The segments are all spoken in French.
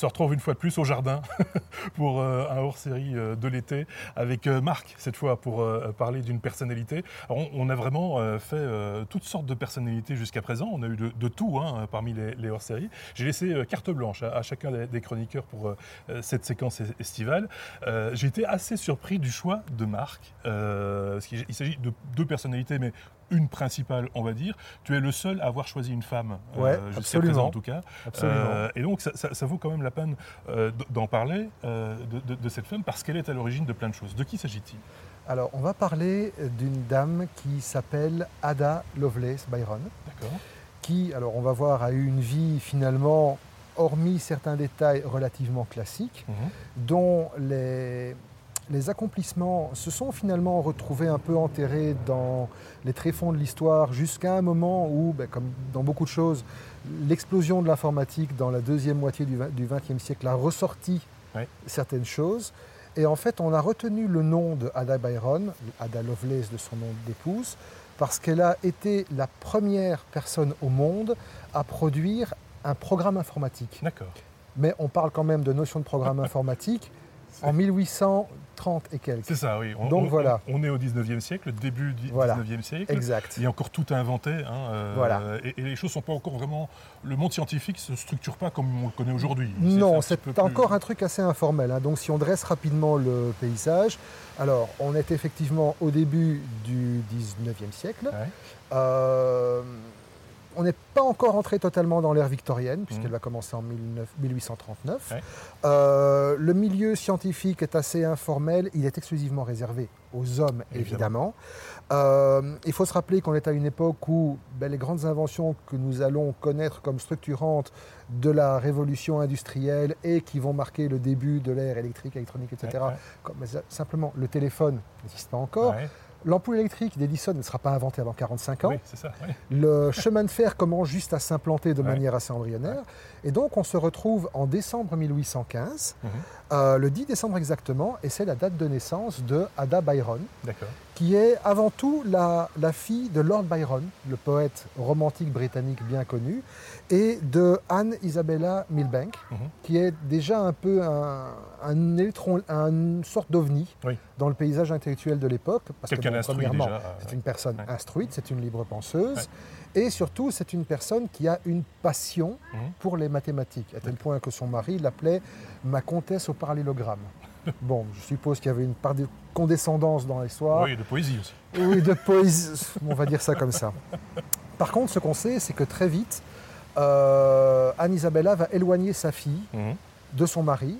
se retrouve une fois de plus au jardin pour euh, un hors-série euh, de l'été avec euh, Marc, cette fois, pour parler d'une personnalité. on, a vraiment fait toutes sortes de personnalités jusqu'à présent. On a eu de, tout hein, parmi les, hors-séries. J'ai laissé carte blanche à, chacun des, chroniqueurs pour cette séquence estivale. J'ai été assez surpris du choix de Marc. il s'agit de deux personnalités, mais une principale, on va dire. Tu es le seul à avoir choisi une femme, euh, jusqu'à présent en tout cas. Euh, et donc ça, vaut quand même la peine euh, d'en parler de, cette femme parce qu'elle est à l'origine de plein de choses. De qui s'agit-il? Alors on va parler d'une dame qui s'appelle Ada Lovelace Byron. D'accord. Qui, alors on va voir, a eu une vie finalement hormis certains détails relativement classiques, mhm. dont les, les accomplissements se sont finalement retrouvés un peu enterrés dans les tréfonds de l'histoire jusqu'à un moment où, ben, comme dans beaucoup de choses, l'explosion de l'informatique dans la deuxième moitié du XXe siècle a ressorti certaines choses. Et en fait, on a retenu le nom de Ada Byron, Ada Lovelace de son nom d'épouse, parce qu'elle a été la première personne au monde à produire un programme informatique. D'accord. Mais on parle quand même de notion de programme informatique en 1830 et quelques. C'est ça, oui. On, Donc voilà. On est au 19e siècle, début du 19e siècle. Exact. Il y a encore tout à inventer. Hein, euh, voilà. Et, les choses sont pas encore vraiment. Le monde scientifique ne se structure pas comme on le connaît aujourd'hui. Non, c'est encore un truc assez informel. Hein. Donc si on dresse rapidement le paysage, alors on est effectivement au début du 19e siècle. Euh, on n'est pas encore entré totalement dans l'ère victorienne, puisqu'elle mmh. va commencer en 1839. Euh, le milieu scientifique est assez informel, il est exclusivement réservé aux hommes, évidemment. Euh, il faut se rappeler qu'on est à une époque où ben, les grandes inventions que nous allons connaître comme structurantes de la révolution industrielle et qui vont marquer le début de l'ère électrique, électronique, etc., comme simplement le téléphone n'existe pas encore. L'ampoule électrique d'Edison ne sera pas inventée avant 45 ans. Le chemin de fer commence juste à s'implanter de manière assez embryonnaire. Et donc, on se retrouve en décembre 1815, mhm. euh, le 10 décembre exactement, et c'est la date de naissance de Ada Byron, qui est avant tout la, fille de Lord Byron, le poète romantique britannique bien connu, et de Anne Isabella Milbank, mhm. qui est déjà un peu un, électron, une sorte d'ovni dans le paysage intellectuel de l'époque. Parce que, premièrement, c'est une personne instruite, c'est une libre penseuse. Et surtout, c'est une personne qui a une passion mhm. pour les mathématiques, à tel point que son mari l'appelait ma comtesse au parallélogramme. Bon, je suppose qu'il y avait une part de condescendance dans l'histoire. Oui, de poésie aussi. Oui, de poésie, on va dire ça comme ça. Par contre, ce qu'on sait, c'est que très vite, euh, Anne-Isabella va éloigner sa fille mhm. de son mari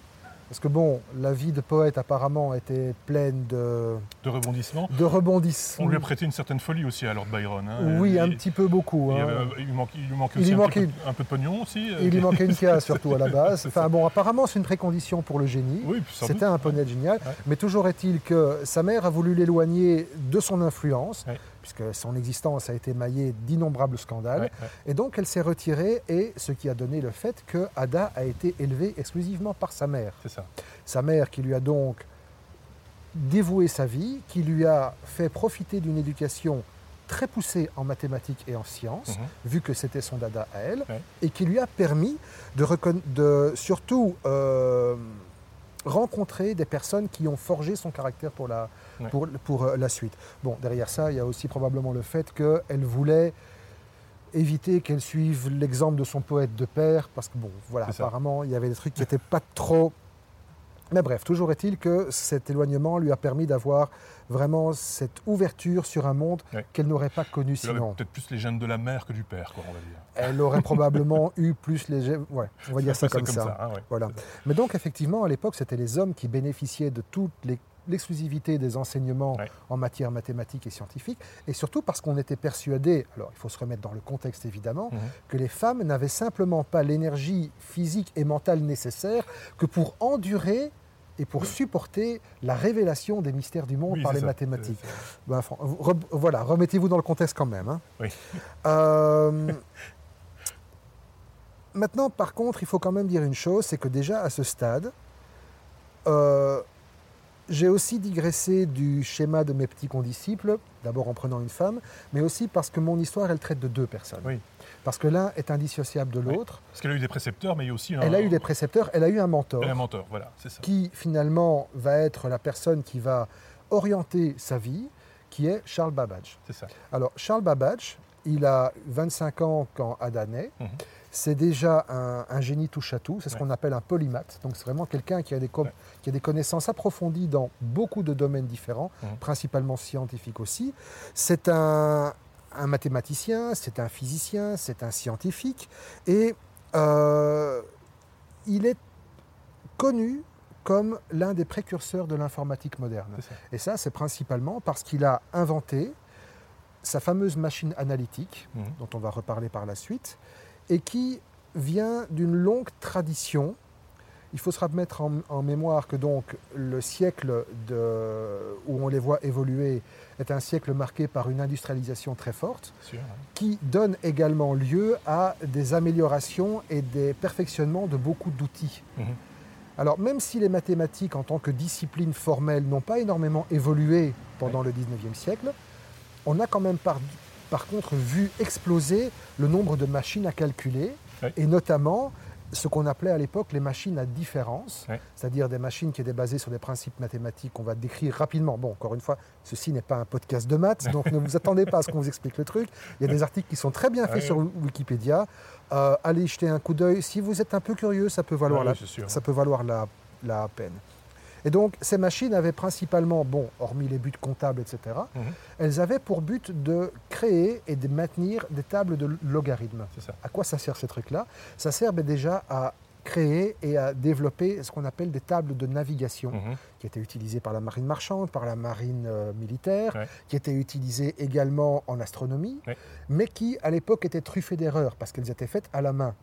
parce que bon, la vie de poète apparemment était pleine de... De rebondissements De rebondissements. On lui a prêté une certaine folie aussi à Lord Byron. Hein. Oui, un petit peu beaucoup. Il, hein. lui manquait aussi un, peu, de pognon aussi. Il lui manquait une case surtout à la base. Enfin bon, apparemment c'est une précondition pour le génie. Oui, C'était un poney génial. Mais toujours est-il que sa mère a voulu l'éloigner de son influence puisque son existence a été maillée d'innombrables scandales. Et donc elle s'est retirée, et ce qui a donné le fait que Ada a été élevée exclusivement par sa mère. C'est ça. Sa mère qui lui a donc dévoué sa vie, qui lui a fait profiter d'une éducation très poussée en mathématiques et en sciences, mhm. vu que c'était son dada à elle, et qui lui a permis de, de surtout euh, rencontrer des personnes qui ont forgé son caractère pour la, pour, pour euh, la suite. Bon, derrière ça, il y a aussi probablement le fait qu'elle voulait éviter qu'elle suive l'exemple de son poète de père, parce que bon, voilà, apparemment, il y avait des trucs qui n'étaient pas trop mais bref, toujours est-il que cet éloignement lui a permis d'avoir vraiment cette ouverture sur un monde qu'elle n'aurait pas connu sinon. Peut-être plus les gènes de la mère que du père, quoi, on va dire. Elle aurait probablement eu plus les gènes. Ouais, on va dire ça, comme, ça. Hein, voilà. Mais donc, effectivement, à l'époque, c'était les hommes qui bénéficiaient de toutes les l'exclusivité des enseignements en matière mathématique et scientifique, et surtout parce qu'on était persuadé, alors il faut se remettre dans le contexte évidemment, mhm. que les femmes n'avaient simplement pas l'énergie physique et mentale nécessaire que pour endurer et pour supporter la révélation des mystères du monde par les mathématiques. Ben, voilà, remettez-vous dans le contexte quand même. Hein. Euh, maintenant, par contre, il faut quand même dire une chose, c'est que déjà à ce stade, euh, j'ai aussi digressé du schéma de mes petits condisciples, d'abord en prenant une femme, mais aussi parce que mon histoire, elle traite de deux personnes. Oui. Parce que l'un est indissociable de l'autre. Parce qu'elle a eu des précepteurs, mais il y a aussi un... Elle a eu des précepteurs, elle a eu un mentor. Un mentor, voilà, c'est ça. Qui finalement va être la personne qui va orienter sa vie, qui est Charles Babbage. C'est ça. Alors, Charles Babbage, il a 25 ans quand Ada naît. Mhm. C'est déjà un, génie touche à tout, c'est ce qu'on appelle un polymathe. Donc c'est vraiment quelqu'un qui, a des qui a des connaissances approfondies dans beaucoup de domaines différents, principalement scientifiques aussi. C'est un, mathématicien, c'est un physicien, c'est un scientifique, et euh, il est connu comme l'un des précurseurs de l'informatique moderne. Et ça, c'est principalement parce qu'il a inventé sa fameuse machine analytique, mhm. dont on va reparler par la suite, et qui vient d'une longue tradition. Il faut se remettre en, mémoire que donc le siècle où on les voit évoluer est un siècle marqué par une industrialisation très forte, qui donne également lieu à des améliorations et des perfectionnements de beaucoup d'outils. Mhm. Alors même si les mathématiques en tant que discipline formelle n'ont pas énormément évolué pendant le 19e siècle, on a quand même par, par contre vu exploser le nombre de machines à calculer, et notamment ce qu'on appelait à l'époque les machines à différence, c'est-à-dire des machines qui étaient basées sur des principes mathématiques qu'on va décrire rapidement. Bon, encore une fois, ceci n'est pas un podcast de maths, donc ne vous attendez pas à ce qu'on vous explique le truc. Il y a des articles qui sont très bien faits sur Wikipédia. Euh, allez jeter un coup d'œil. Si vous êtes un peu curieux, ça peut valoir, la, ça peut valoir la, la peine. Et donc, ces machines avaient principalement, bon, hormis les buts comptables, etc., mhm. elles avaient pour but de créer et de maintenir des tables de logarithmes. À quoi ça sert ces trucs-là? Ça sert ben, déjà à créer et à développer ce qu'on appelle des tables de navigation, mhm. qui étaient utilisées par la marine marchande, par la marine euh, militaire, qui étaient utilisées également en astronomie, mais qui, à l'époque, étaient truffées d'erreurs, parce qu'elles étaient faites à la main.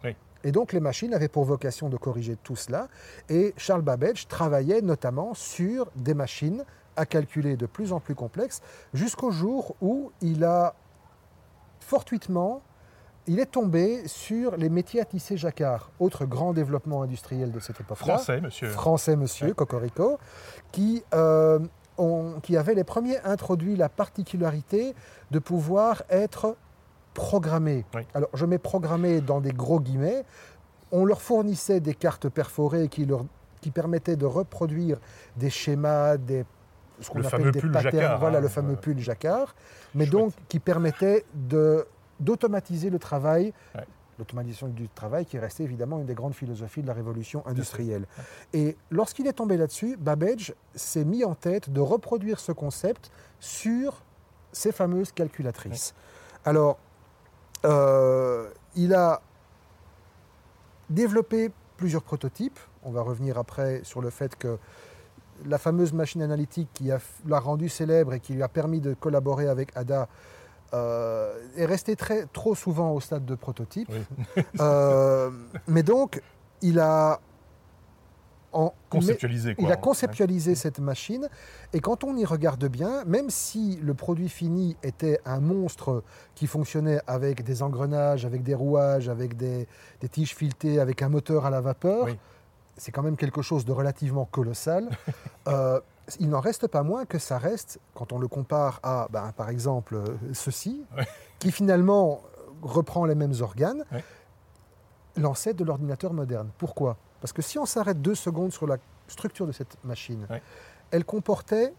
Et donc les machines avaient pour vocation de corriger tout cela. Et Charles Babbage travaillait notamment sur des machines à calculer de plus en plus complexes, jusqu'au jour où il a fortuitement, il est tombé sur les métiers à tisser jacquard, autre grand développement industriel de cette époque-là. Français, monsieur. Français, monsieur, Cocorico, qui, euh, qui avait les premiers introduit la particularité de pouvoir être programmés. Alors je mets programmés dans des gros guillemets. On leur fournissait des cartes perforées qui, leur, qui permettaient de reproduire des schémas, des, ce qu'on appelle des patterns, voilà le fameux pull jacquard, mais donc qui permettaient d'automatiser le travail. L'automatisation du travail qui restait évidemment une des grandes philosophies de la révolution industrielle. Et lorsqu'il est tombé là-dessus, Babbage s'est mis en tête de reproduire ce concept sur ces fameuses calculatrices. Alors, euh, il a développé plusieurs prototypes. On va revenir après sur le fait que la fameuse machine analytique qui l'a rendu célèbre et qui lui a permis de collaborer avec Ada euh, est restée très, trop souvent au stade de prototype. Euh, mais donc, il a conceptualisé. Il a conceptualisé cette machine. Et quand on y regarde bien, même si le produit fini était un monstre qui fonctionnait avec des engrenages, avec des rouages, avec des, tiges filetées, avec un moteur à la vapeur, c'est quand même quelque chose de relativement colossal. Euh, il n'en reste pas moins que ça reste, quand on le compare à, ben, par exemple, euh, ceci, qui finalement reprend les mêmes organes, l'ancêtre de l'ordinateur moderne. Pourquoi? Parce que si on s'arrête deux secondes sur la structure de cette machine, elle comportait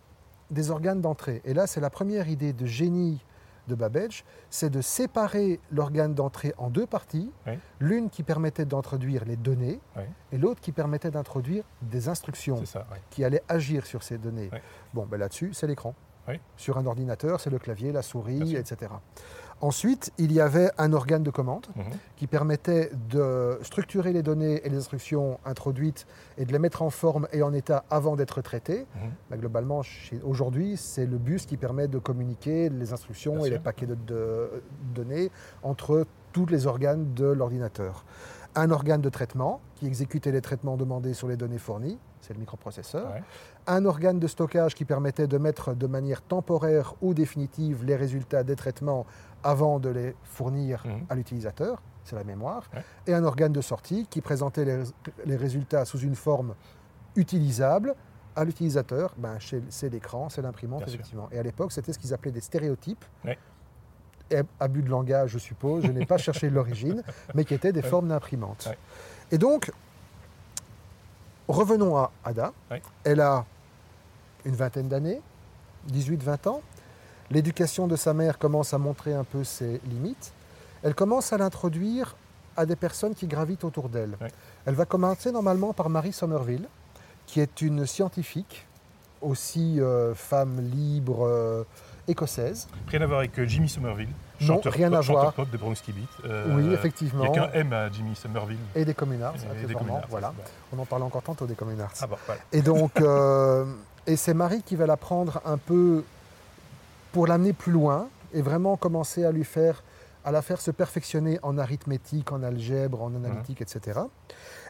des organes d'entrée. Et là, c'est la première idée de génie de Babbage, c'est de séparer l'organe d'entrée en deux parties, l'une qui permettait d'introduire les données et l'autre qui permettait d'introduire des instructions qui allaient agir sur ces données. Bon, ben là-dessus, c'est l'écran. Sur un ordinateur, c'est le clavier, la souris, etc. Ensuite, il y avait un organe de commande mhm. qui permettait de structurer les données et les instructions introduites et de les mettre en forme et en état avant d'être traitées. Mhm. Bah, globalement, aujourd'hui, c'est le bus qui permet de communiquer les instructions et les paquets de, données entre tous les organes de l'ordinateur. Un organe de traitement qui exécutait les traitements demandés sur les données fournies, c'est le microprocesseur. Un organe de stockage qui permettait de mettre de manière temporaire ou définitive les résultats des traitements avant de les fournir mhm. à l'utilisateur, c'est la mémoire, et un organe de sortie qui présentait les, résultats sous une forme utilisable à l'utilisateur, ben, c'est l'écran, c'est l'imprimante, effectivement. Et à l'époque, c'était ce qu'ils appelaient des stéréotypes. Et abus de langage, je suppose, je n'ai pas cherché l'origine, mais qui étaient des formes d'imprimantes. Et donc, revenons à Ada. Elle a une vingtaine d'années, 18-20 ans. L'éducation de sa mère commence à montrer un peu ses limites. Elle commence à l'introduire à des personnes qui gravitent autour d'elle. Elle va commencer normalement par Marie Somerville, qui est une scientifique, aussi euh, femme libre euh, écossaise. Rien à voir avec euh, Jimmy Somerville, non, rien à voir. pop de Bronx Beat. oui, effectivement. Il y a qu'un M à Jimmy Somerville. Et des Communards, voilà. On en parle encore tantôt des Communards. Ah bon, Et donc, et c'est Marie qui va la prendre un peu pour l'amener plus loin et vraiment commencer à lui faire à la faire se perfectionner en arithmétique, en algèbre, en analytique, etc.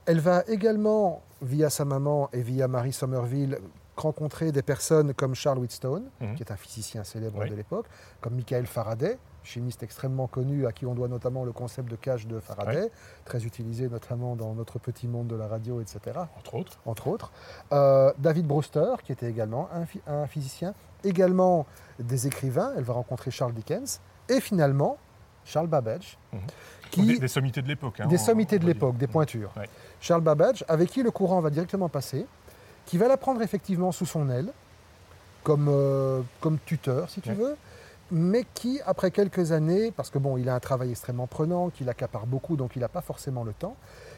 Elle va également, via sa maman et via Marie Somerville, rencontrer des personnes comme Charles Whitstone, mhm. qui est un physicien célèbre de l'époque, comme Michael Faraday, chimiste extrêmement connu à qui on doit notamment le concept de cage de Faraday, très utilisé notamment dans notre petit monde de la radio, etc. Entre autres. Entre autres. Euh, David Brewster, qui était également un, physicien, également des écrivains. Elle va rencontrer Charles Dickens. Et finalement, Charles Babbage. Mhm. Qui, des, sommités de l'époque. Hein, des sommités de l'époque, des pointures. Charles Babbage, avec qui le courant va directement passer, qui va la prendre effectivement sous son aile, comme, euh, comme tuteur, si tu veux, mais qui, après quelques années, parce que bon, il a un travail extrêmement prenant, qu'il accapare beaucoup, donc il n'a pas forcément le temps,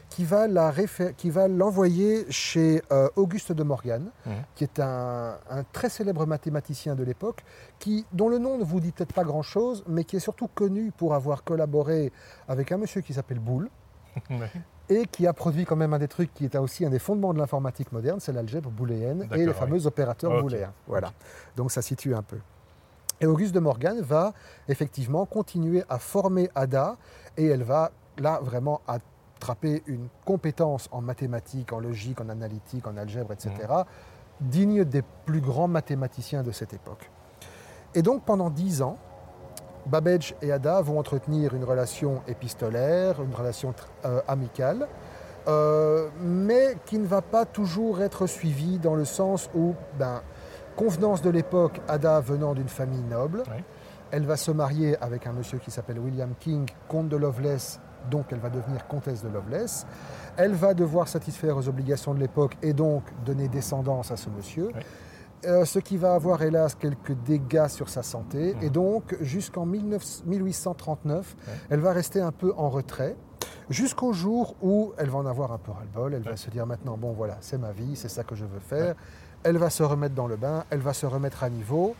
qui va, la qui va l'envoyer chez euh, Auguste de Morgan, mmh. qui est un, très célèbre mathématicien de l'époque, qui, dont le nom ne vous dit peut-être pas grand-chose, mais qui est surtout connu pour avoir collaboré avec un monsieur qui s'appelle Boulle, et qui a produit quand même un des trucs qui est aussi un des fondements de l'informatique moderne, c'est l'algèbre booléenne et les fameux opérateurs booléens. Voilà. Donc ça situe un peu. Et Auguste de Morgan va effectivement continuer à former Ada et elle va là vraiment attraper une compétence en mathématiques, en logique, en analytique, en algèbre, etc., mmh. digne des plus grands mathématiciens de cette époque. Et donc pendant dix ans, Babbage et Ada vont entretenir une relation épistolaire, une relation euh, amicale, euh, mais qui ne va pas toujours être suivie dans le sens où ben, Convenance de l'époque, Ada venant d'une famille noble. Elle va se marier avec un monsieur qui s'appelle William King, comte de Loveless, donc elle va devenir comtesse de Loveless. Elle va devoir satisfaire aux obligations de l'époque et donc donner descendance à ce monsieur. Euh, ce qui va avoir hélas quelques dégâts sur sa santé. Et donc, jusqu'en 1839, elle va rester un peu en retrait. Jusqu'au jour où elle va en avoir un peu ras-le-bol, elle va se dire maintenant, bon voilà, c'est ma vie, c'est ça que je veux faire elle va se remettre dans le bain, elle va se remettre à niveau.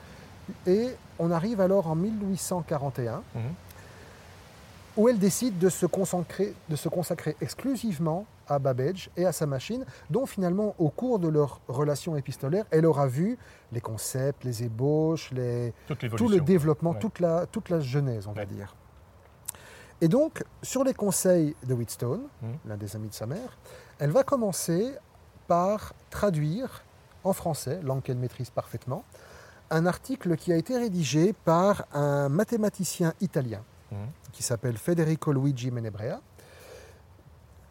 Et on arrive alors en 1841, mhm. où elle décide de se, consacrer, de se consacrer exclusivement à Babbage et à sa machine, dont finalement, au cours de leur relation épistolaire, elle aura vu les concepts, les ébauches, les, tout le développement, toute, la, toute la genèse, on va dire. Et donc, sur les conseils de Wheatstone, mhm. l'un des amis de sa mère, elle va commencer par traduire en français, langue qu'elle maîtrise parfaitement, un article qui a été rédigé par un mathématicien italien mmh. qui s'appelle Federico Luigi Menebrea.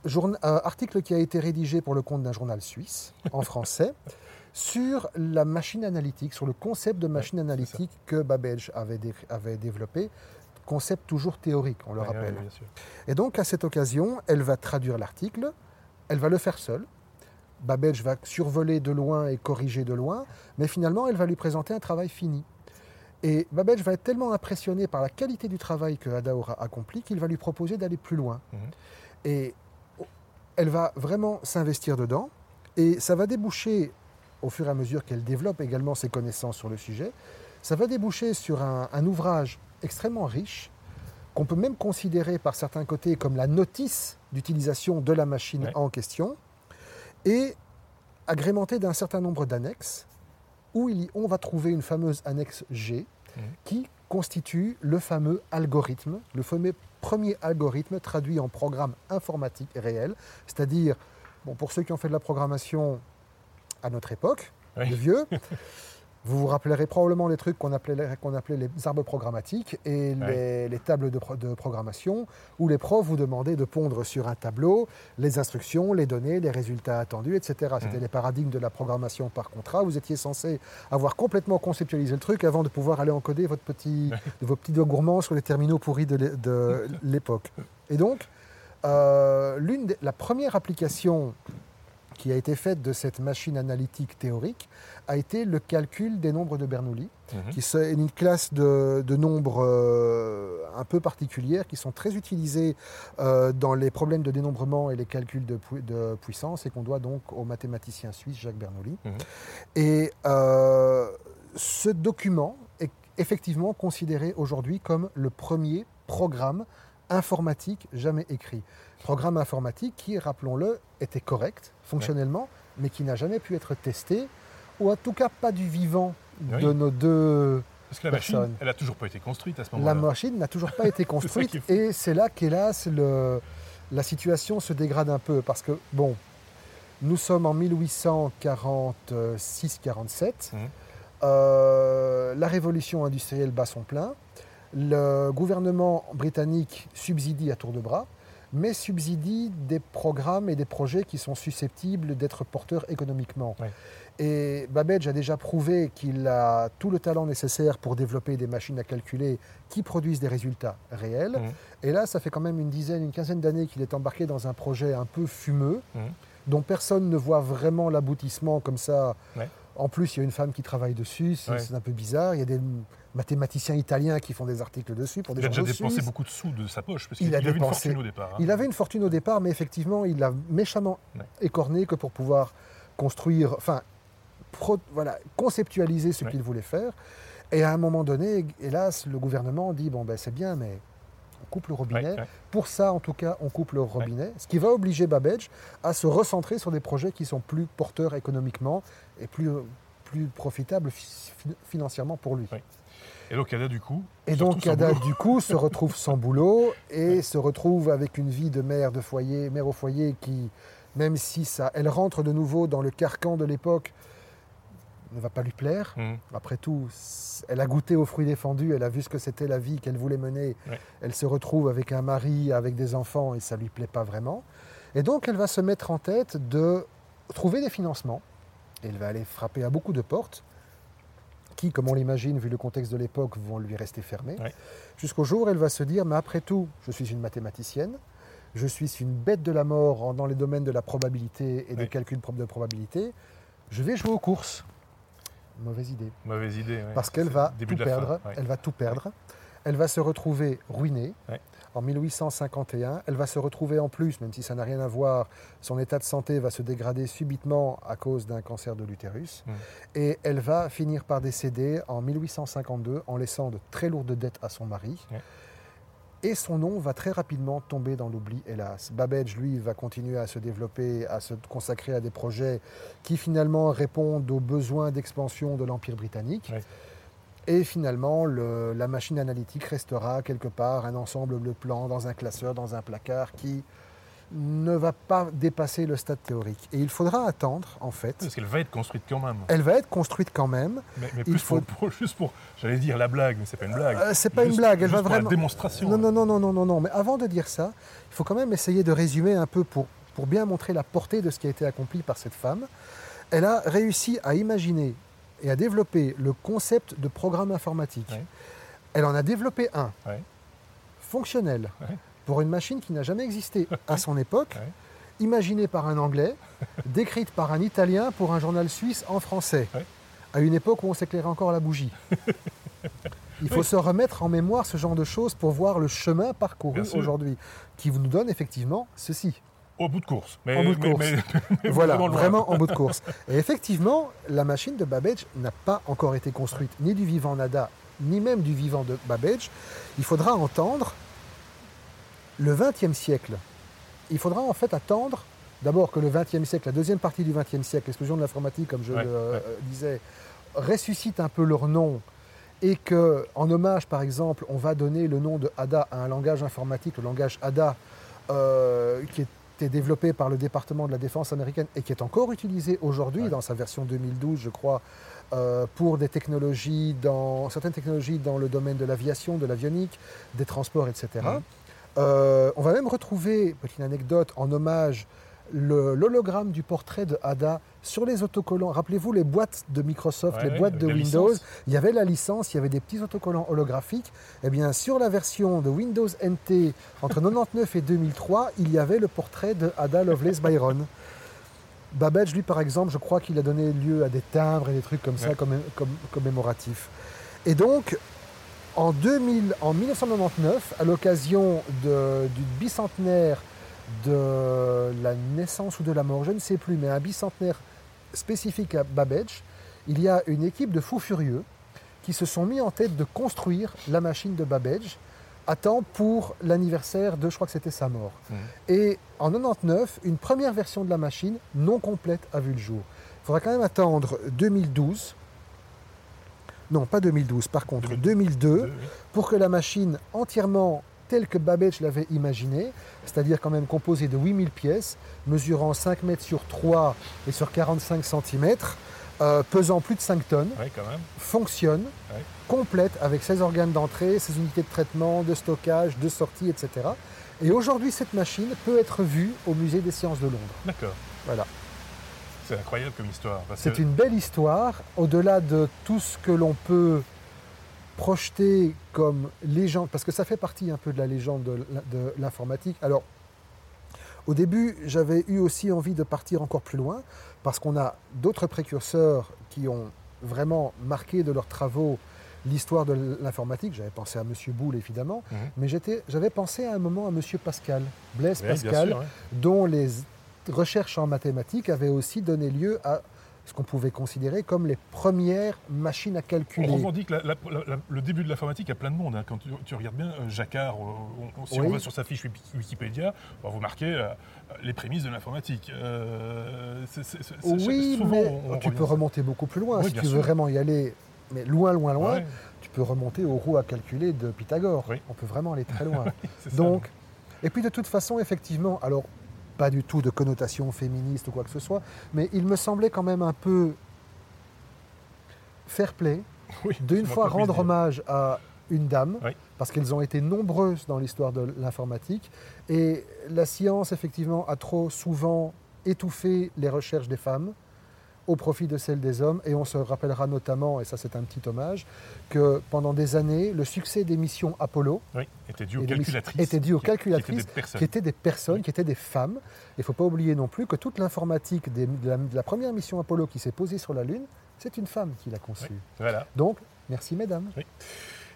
Euh, article qui a été rédigé pour le compte d'un journal suisse en français sur la machine analytique, sur le concept de machine analytique que Babbage avait, avait, développé, concept toujours théorique, on le rappelle. Et donc à cette occasion, elle va traduire l'article, elle va le faire seule, Babbage va survoler de loin et corriger de loin, mais finalement, elle va lui présenter un travail fini. Et Babbage va être tellement impressionné par la qualité du travail que Ada aura accompli qu'il va lui proposer d'aller plus loin. Mhm. Et elle va vraiment s'investir dedans, et ça va déboucher, au fur et à mesure qu'elle développe également ses connaissances sur le sujet, ça va déboucher sur un, ouvrage extrêmement riche, qu'on peut même considérer par certains côtés comme la notice d'utilisation de la machine en question, et agrémenté d'un certain nombre d'annexes, où on va trouver une fameuse annexe G, mmh. qui constitue le fameux algorithme, le fameux premier algorithme traduit en programme informatique réel, c'est-à-dire, bon, pour ceux qui ont fait de la programmation à notre époque, le vieux, Vous vous rappellerez probablement les trucs qu'on appelait, qu'on appelait les arbres programmatiques et les, tables de, de, programmation, où les profs vous demandaient de pondre sur un tableau les instructions, les données, les résultats attendus, etc. C'était mmh. les paradigmes de la programmation par contrat. Vous étiez censé avoir complètement conceptualisé le truc avant de pouvoir aller encoder votre petit, vos petits doigts gourmands sur les terminaux pourris de l'époque. Et donc, euh, la première application qui a été faite de cette machine analytique théorique a été le calcul des nombres de Bernoulli, mhm. qui est une classe de, nombres euh, un peu particulière, qui sont très utilisés euh, dans les problèmes de dénombrement et les calculs de, puissance, et qu'on doit donc au mathématicien suisse Jacques Bernoulli. Mhm. Et euh, ce document est effectivement considéré aujourd'hui comme le premier programme informatique jamais écrit. Programme informatique qui, rappelons-le, était correct fonctionnellement, mais qui n'a jamais pu être testé, ou en tout cas pas du vivant de nos deux. Parce que la machine, elle n'a toujours pas été construite à ce moment-là. La machine n'a toujours pas été construite, et c'est là qu'hélas, la situation se dégrade un peu, parce que, bon, nous sommes en 1846-47, mmh. euh, la révolution industrielle bat son plein, le gouvernement britannique subsidie à tour de bras, mais subsidie des programmes et des projets qui sont susceptibles d'être porteurs économiquement. Et Babbage a déjà prouvé qu'il a tout le talent nécessaire pour développer des machines à calculer qui produisent des résultats réels. Mmh. Et là, ça fait quand même une dizaine, une quinzaine d'années qu'il est embarqué dans un projet un peu fumeux, mmh. dont personne ne voit vraiment l'aboutissement comme ça. En plus, il y a une femme qui travaille dessus, c'est un peu bizarre. Il y a des mathématiciens italiens qui font des articles dessus pour des Il a déjà dépensé beaucoup de sous de sa poche, parce qu'il avait une fortune au départ. Hein. Il avait une fortune au départ, mais effectivement, il l'a méchamment écorné que pour pouvoir construire, enfin, voilà, conceptualiser ce qu'il voulait faire. Et à un moment donné, hélas, le gouvernement dit bon ben c'est bien, mais coupe le robinet. Pour ça, en tout cas, on coupe le robinet, ce qui va obliger Babbage à se recentrer sur des projets qui sont plus porteurs économiquement et plus, plus profitables financièrement pour lui. Et donc Ada du coup Et donc Ada du coup se retrouve sans boulot et se retrouve avec une vie de mère de foyer, mère au foyer qui, même si ça, elle rentre de nouveau dans le carcan de l'époque, ne va pas lui plaire. Mmh. Après tout, elle a goûté aux fruits défendus, elle a vu ce que c'était la vie qu'elle voulait mener. Elle se retrouve avec un mari, avec des enfants et ça lui plaît pas vraiment. Et donc elle va se mettre en tête de trouver des financements. Elle va aller frapper à beaucoup de portes qui, comme on l'imagine, vu le contexte de l'époque, vont lui rester fermés. Jusqu'au jour où elle va se dire, mais après tout, je suis une mathématicienne, je suis une bête de la mort dans les domaines de la probabilité et des calculs de probabilité, je vais jouer aux courses. Mauvaise idée. Mauvaise idée. Parce qu'elle va, tout perdre. Elle va tout perdre. Elle va se retrouver ruinée en 1851. Elle va se retrouver en plus, même si ça n'a rien à voir, son état de santé va se dégrader subitement à cause d'un cancer de l'utérus. Mmh. Et elle va finir par décéder en 1852 en laissant de très lourdes dettes à son mari. Et son nom va très rapidement tomber dans l'oubli, hélas. Babbage, lui, va continuer à se développer, à se consacrer à des projets qui finalement répondent aux besoins d'expansion de l'Empire britannique. Et finalement, la machine analytique restera quelque part un ensemble de plans dans un classeur, dans un placard qui ne va pas dépasser le stade théorique. Et il faudra attendre, en fait. Parce qu'elle va être construite quand même. Elle va être construite quand même. Mais, plus faut... pour, juste pour, j'allais dire la blague, mais c'est pas une blague. Euh, c'est pas une blague, elle va vraiment. La démonstration. Non, non, non, non, non, non, non. Mais avant de dire ça, il faut quand même essayer de résumer un peu pour, pour bien montrer la portée de ce qui a été accompli par cette femme. Elle a réussi à imaginer et à développer le concept de programme informatique. Elle en a développé un, fonctionnel, pour une machine qui n'a jamais existé à son époque, imaginée par un Anglais, décrite par un Italien pour un journal suisse en français, à une époque où on s'éclairait encore à la bougie. Il faut se remettre en mémoire ce genre de choses pour voir le chemin parcouru aujourd'hui, qui nous donne effectivement ceci. Au bout de course. Mais, en bout de course. voilà, vraiment, en bout de course. Et effectivement, la machine de Babbage n'a pas encore été construite, ni du vivant Nada, ni même du vivant de Babbage. Il faudra entendre le XXe siècle. Il faudra en fait attendre d'abord que le XXe siècle, la deuxième partie du XXe siècle, l'explosion de l'informatique, comme je le euh, disais, ressuscite un peu leur nom et que, en hommage, par exemple, on va donner le nom de ADA à un langage informatique, le langage ADA, euh, qui était développé par le département de la défense américaine et qui est encore utilisé aujourd'hui dans sa version 2012, je crois, euh, pour des technologies dans, certaines technologies dans le domaine de l'aviation, de l'avionique, des transports, etc. Euh, on va même retrouver, petite anecdote, en hommage, l'hologramme du portrait de Ada sur les autocollants. Rappelez-vous les boîtes de Microsoft, les boîtes de Windows. Il y avait la licence, il y avait des petits autocollants holographiques. Eh bien, sur la version de Windows NT entre 99 et 2003, il y avait le portrait de Ada Lovelace Byron. Babbage, lui, par exemple, je crois qu'il a donné lieu à des timbres et des trucs comme ça, comme, commémoratifs. Et donc, en, 2000, en 1999, à l'occasion du bicentenaire de la naissance ou de la mort, je ne sais plus, mais un bicentenaire spécifique à Babbage, il y a une équipe de fous furieux qui se sont mis en tête de construire la machine de Babbage à temps pour l'anniversaire de, je crois que c'était sa mort. Mmh. Et en 99, une première version de la machine non complète a vu le jour. Il faudra quand même attendre 2012. Non, pas 2012, par contre, 2002, pour que la machine entièrement telle que Babbage l'avait imaginée, c'est-à-dire quand même composée de 8000 pièces, mesurant 5 mètres sur 3 et sur 45 cm, euh, pesant plus de 5 tonnes, fonctionne, complète avec ses organes d'entrée, ses unités de traitement, de stockage, de sortie, etc. Et aujourd'hui, cette machine peut être vue au musée des sciences de Londres. D'accord. Voilà. C'est incroyable comme histoire. C'est une belle histoire, au-delà de tout ce que l'on peut projeter comme légende, parce que ça fait partie un peu de la légende de l'informatique. Alors, au début, j'avais eu aussi envie de partir encore plus loin, parce qu'on a d'autres précurseurs qui ont vraiment marqué de leurs travaux l'histoire de l'informatique. J'avais pensé à M. Boulle, évidemment, mhm. mais j'avais pensé à un moment à M. Pascal, Blaise Pascal, dont les recherches en mathématiques avaient aussi donné lieu à ce qu'on pouvait considérer comme les premières machines à calculer. On revendique le début de l'informatique à plein de monde. Hein. Quand tu, regardes bien euh, Jacquard, si on va sur sa fiche Wikipédia, on va vous marquer euh, les prémices de l'informatique. Euh, oui, mais tu peux remonter beaucoup plus loin. si tu veux vraiment y aller, mais loin, loin, loin, tu peux remonter aux roues à calculer de Pythagore. On peut vraiment aller très loin. Donc, et puis de toute façon, effectivement, alors pas du tout de connotation féministe ou quoi que ce soit, mais il me semblait quand même un peu fair play d'une fois rendre hommage à une dame, parce qu'elles ont été nombreuses dans l'histoire de l'informatique, et la science, effectivement, a trop souvent étouffé les recherches des femmes au profit de celle des hommes. Et on se rappellera notamment, et ça c'est un petit hommage, que pendant des années, le succès des missions Apollo était dû aux calculatrices, était dû aux calculatrices qui, étaient des personnes, qui étaient des femmes. Il ne faut pas oublier non plus que toute l'informatique de, la première mission Apollo qui s'est posée sur la Lune, c'est une femme qui l'a conçue. Voilà. Donc, merci mesdames.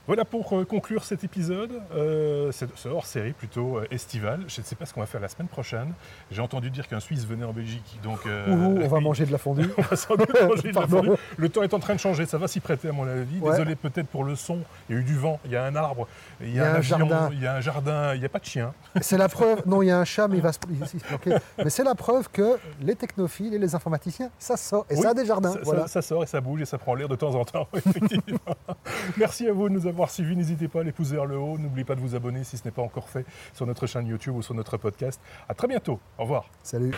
Voilà pour euh, conclure cet épisode, euh, ce hors-série plutôt euh, estival. Je ne sais pas ce qu'on va faire la semaine prochaine. J'ai entendu dire qu'un Suisse venait en Belgique, donc... on va manger de la fondue. on va sans doute manger de la fondue. Le temps est en train de changer, ça va s'y prêter à mon avis. Désolé peut-être pour le son, il y a eu du vent, il y a un arbre, il y a, un, jardin. il y a un jardin, il n'y a pas de chien. C'est la preuve, non il y a un chat mais il va se, planquer. Mais c'est la preuve que les technophiles et les informaticiens, ça sort, et ça a des jardins. Ça, ça, sort et ça bouge et ça prend l'air de temps en temps, effectivement. Merci à vous de nous avoir suivis, n'hésitez pas les pouces vers le haut. N'oubliez pas de vous abonner si ce n'est pas encore fait sur notre chaîne YouTube ou sur notre podcast. À très bientôt. Au revoir. Salut.